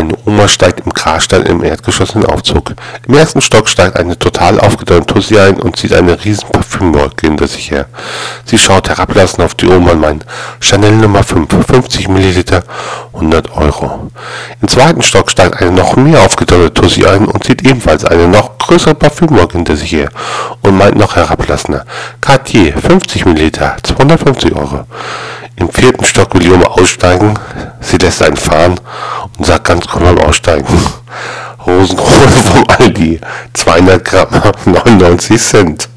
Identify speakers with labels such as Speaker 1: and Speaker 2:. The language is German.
Speaker 1: Eine Oma steigt im Karstadt im Erdgeschoss in Aufzug. Im ersten Stock steigt eine total aufgedäumte Tussi ein und zieht eine riesen Parfümwolke hinter sich her. Sie schaut herablassend auf die Oma und meint, Chanel Nummer 5, 50 Milliliter, 100 Euro. Im zweiten Stock steigt eine noch mehr aufgedäumte Tussi ein und zieht ebenfalls eine noch größere Parfümwolke hinter sich her und meint noch herablassender, Cartier, 50 Milliliter, 250 Euro. Im vierten Stock will die Oma aussteigen, sie lässt einen fahren und sagt ganz cool beim Aussteigen. Rosenkrone vom Aldi, 200 Gramm, 99 Cent.